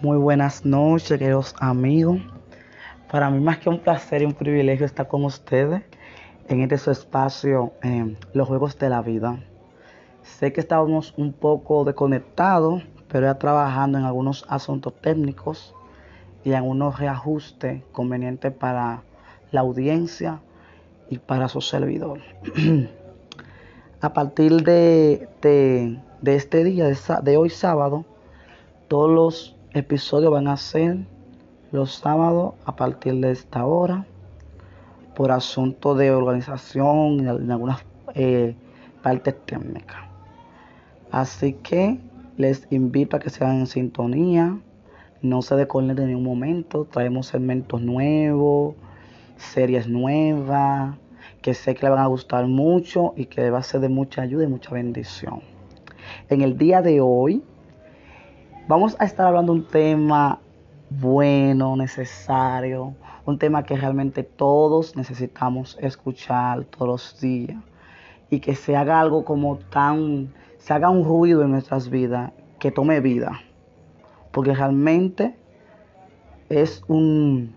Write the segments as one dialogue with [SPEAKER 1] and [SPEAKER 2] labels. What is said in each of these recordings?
[SPEAKER 1] Muy buenas noches, queridos amigos. Para mí más que un placer y un privilegio estar con ustedes en este su espacio, los juegos de la vida. Sé que estábamos un poco desconectados, pero ya trabajando en algunos asuntos técnicos y en unos reajustes convenientes para la audiencia y para su servidor. A partir de, este día, de hoy sábado, todos los episodios van a ser los sábados a partir de esta hora por asunto de organización en algunas eh, partes técnicas. Así que les invito a que sean en sintonía, no se desconecten en ningún momento, traemos segmentos nuevos, series nuevas, que sé que les van a gustar mucho y que va a ser de mucha ayuda y mucha bendición. En el día de hoy Vamos a estar hablando un tema bueno, necesario, un tema que realmente todos necesitamos escuchar todos los días y que se haga algo como tan, se haga un ruido en nuestras vidas, que tome vida, porque realmente es un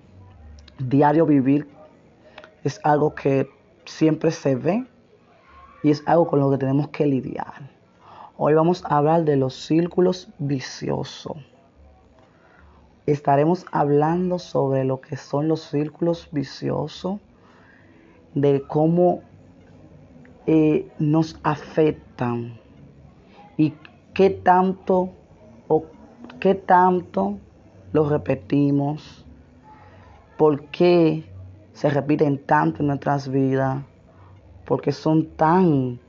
[SPEAKER 1] diario vivir, es algo que siempre se ve y es algo con lo que tenemos que lidiar. Hoy vamos a hablar de los círculos viciosos. Estaremos hablando sobre lo que son los círculos viciosos, de cómo eh, nos afectan y qué tanto o qué tanto los repetimos, por qué se repiten tanto en nuestras vidas, porque son tan,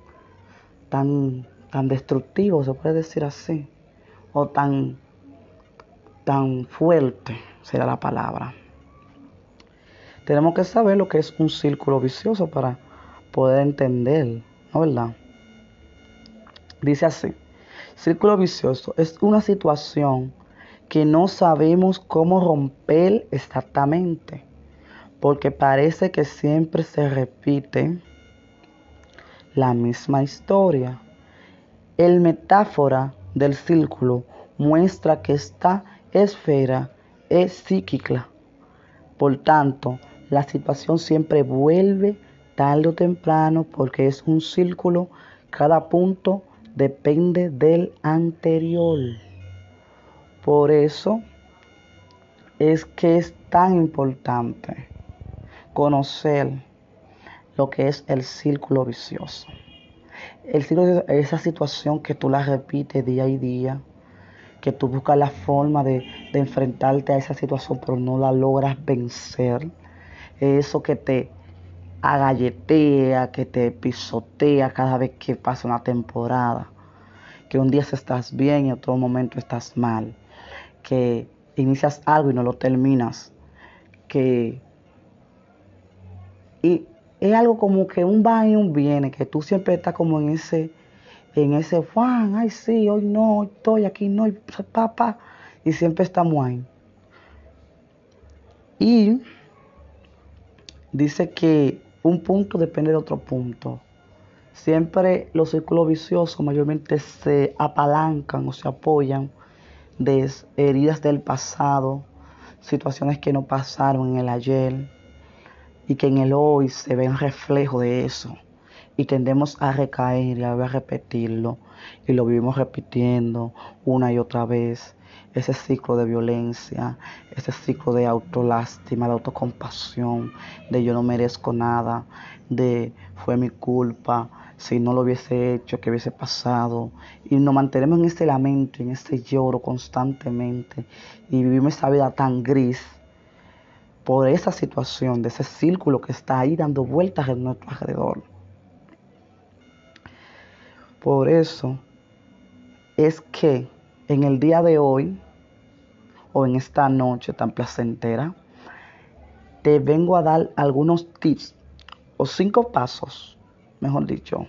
[SPEAKER 1] tan tan destructivo, se puede decir así, o tan, tan fuerte será la palabra. Tenemos que saber lo que es un círculo vicioso para poder entender, ¿no verdad? Dice así, círculo vicioso es una situación que no sabemos cómo romper exactamente, porque parece que siempre se repite la misma historia el metáfora del círculo muestra que esta esfera es psíquica. Por tanto, la situación siempre vuelve tarde o temprano porque es un círculo. Cada punto depende del anterior. Por eso es que es tan importante conocer lo que es el círculo vicioso. El ciclo es esa situación que tú la repites día y día, que tú buscas la forma de, enfrentarte a esa situación, pero no la logras vencer. Eso que te agalletea, que te pisotea cada vez que pasa una temporada. Que un día estás bien y otro momento estás mal. Que inicias algo y no lo terminas. Que y es algo como que un va y un viene, que tú siempre estás como en ese, en ese, Juan, ay sí, hoy no, estoy aquí, no, papá, y siempre estamos ahí. Y dice que un punto depende de otro punto. Siempre los círculos viciosos mayormente se apalancan o se apoyan de heridas del pasado, situaciones que no pasaron en el ayer y que en el hoy se ve un reflejo de eso. Y tendemos a recaer y a repetirlo. Y lo vivimos repitiendo una y otra vez. Ese ciclo de violencia, ese ciclo de autolástima, de autocompasión, de yo no merezco nada, de fue mi culpa, si no lo hubiese hecho, que hubiese pasado. Y nos mantenemos en ese lamento, en ese lloro constantemente. Y vivimos esa vida tan gris por esa situación, de ese círculo que está ahí dando vueltas en nuestro alrededor. Por eso es que en el día de hoy, o en esta noche tan placentera, te vengo a dar algunos tips o cinco pasos, mejor dicho,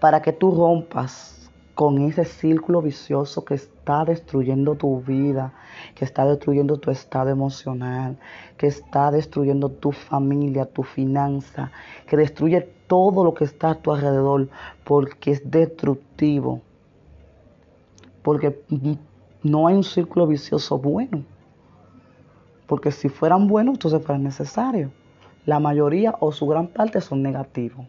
[SPEAKER 1] para que tú rompas con ese círculo vicioso que está destruyendo tu vida, que está destruyendo tu estado emocional, que está destruyendo tu familia, tu finanza, que destruye todo lo que está a tu alrededor porque es destructivo. Porque no hay un círculo vicioso bueno. Porque si fueran buenos, entonces fueran necesarios. La mayoría o su gran parte son negativos.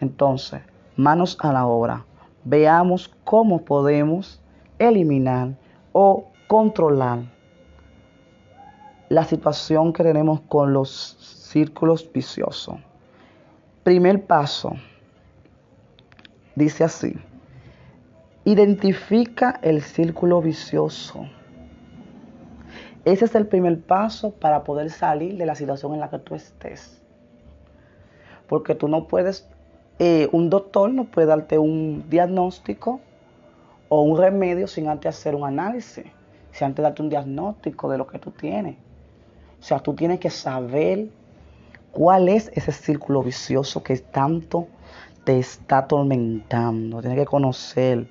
[SPEAKER 1] Entonces, manos a la obra. Veamos cómo podemos eliminar o controlar la situación que tenemos con los círculos viciosos. Primer paso, dice así, identifica el círculo vicioso. Ese es el primer paso para poder salir de la situación en la que tú estés. Porque tú no puedes, eh, un doctor no puede darte un diagnóstico o un remedio sin antes hacer un análisis, sin antes darte un diagnóstico de lo que tú tienes. O sea, tú tienes que saber cuál es ese círculo vicioso que tanto te está atormentando. Tienes que conocer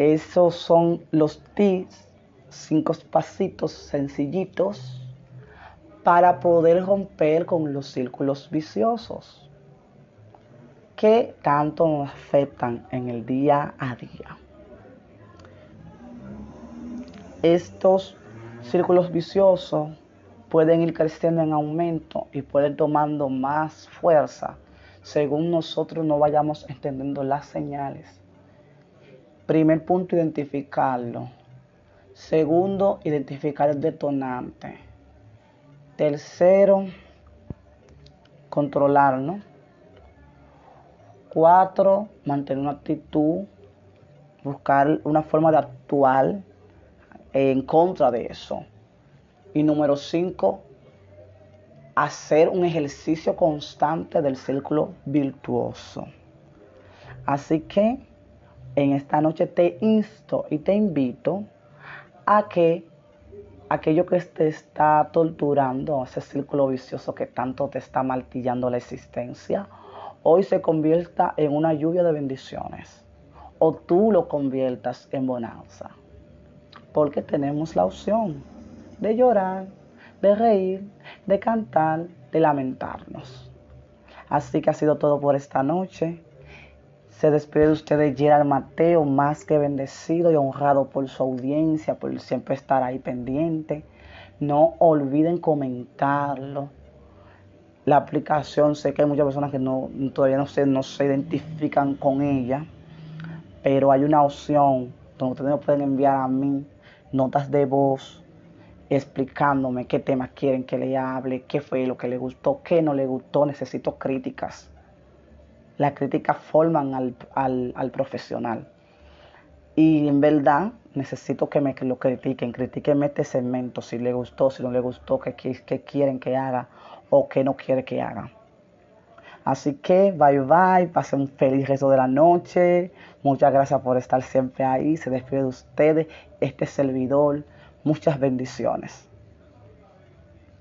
[SPEAKER 1] Esos son los tips, cinco pasitos sencillitos para poder romper con los círculos viciosos que tanto nos afectan en el día a día. Estos círculos viciosos pueden ir creciendo en aumento y pueden tomando más fuerza según nosotros no vayamos entendiendo las señales. Primer punto, identificarlo. Segundo, identificar el detonante. Tercero, controlarlo. Cuatro, mantener una actitud, buscar una forma de actuar en contra de eso. Y número cinco, hacer un ejercicio constante del círculo virtuoso. Así que en esta noche te insto y te invito a que aquello que te está torturando, ese círculo vicioso que tanto te está martillando la existencia, hoy se convierta en una lluvia de bendiciones o tú lo conviertas en bonanza. Porque tenemos la opción de llorar, de reír, de cantar, de lamentarnos. Así que ha sido todo por esta noche. Se despide de ustedes Gerald Mateo, más que bendecido y honrado por su audiencia, por siempre estar ahí pendiente. No olviden comentarlo. La aplicación, sé que hay muchas personas que no, todavía no se, no se identifican con ella, pero hay una opción donde ustedes me pueden enviar a mí notas de voz explicándome qué temas quieren que le hable, qué fue lo que le gustó, qué no le gustó. Necesito críticas. Las críticas forman al, profesional. Y en verdad necesito que me lo critiquen, critiquenme este segmento, si le gustó, si no le gustó, qué, qué quieren que haga o qué no quiere que haga. Así que bye bye, pasen un feliz resto de la noche. Muchas gracias por estar siempre ahí. Se despide de ustedes este servidor. Muchas bendiciones.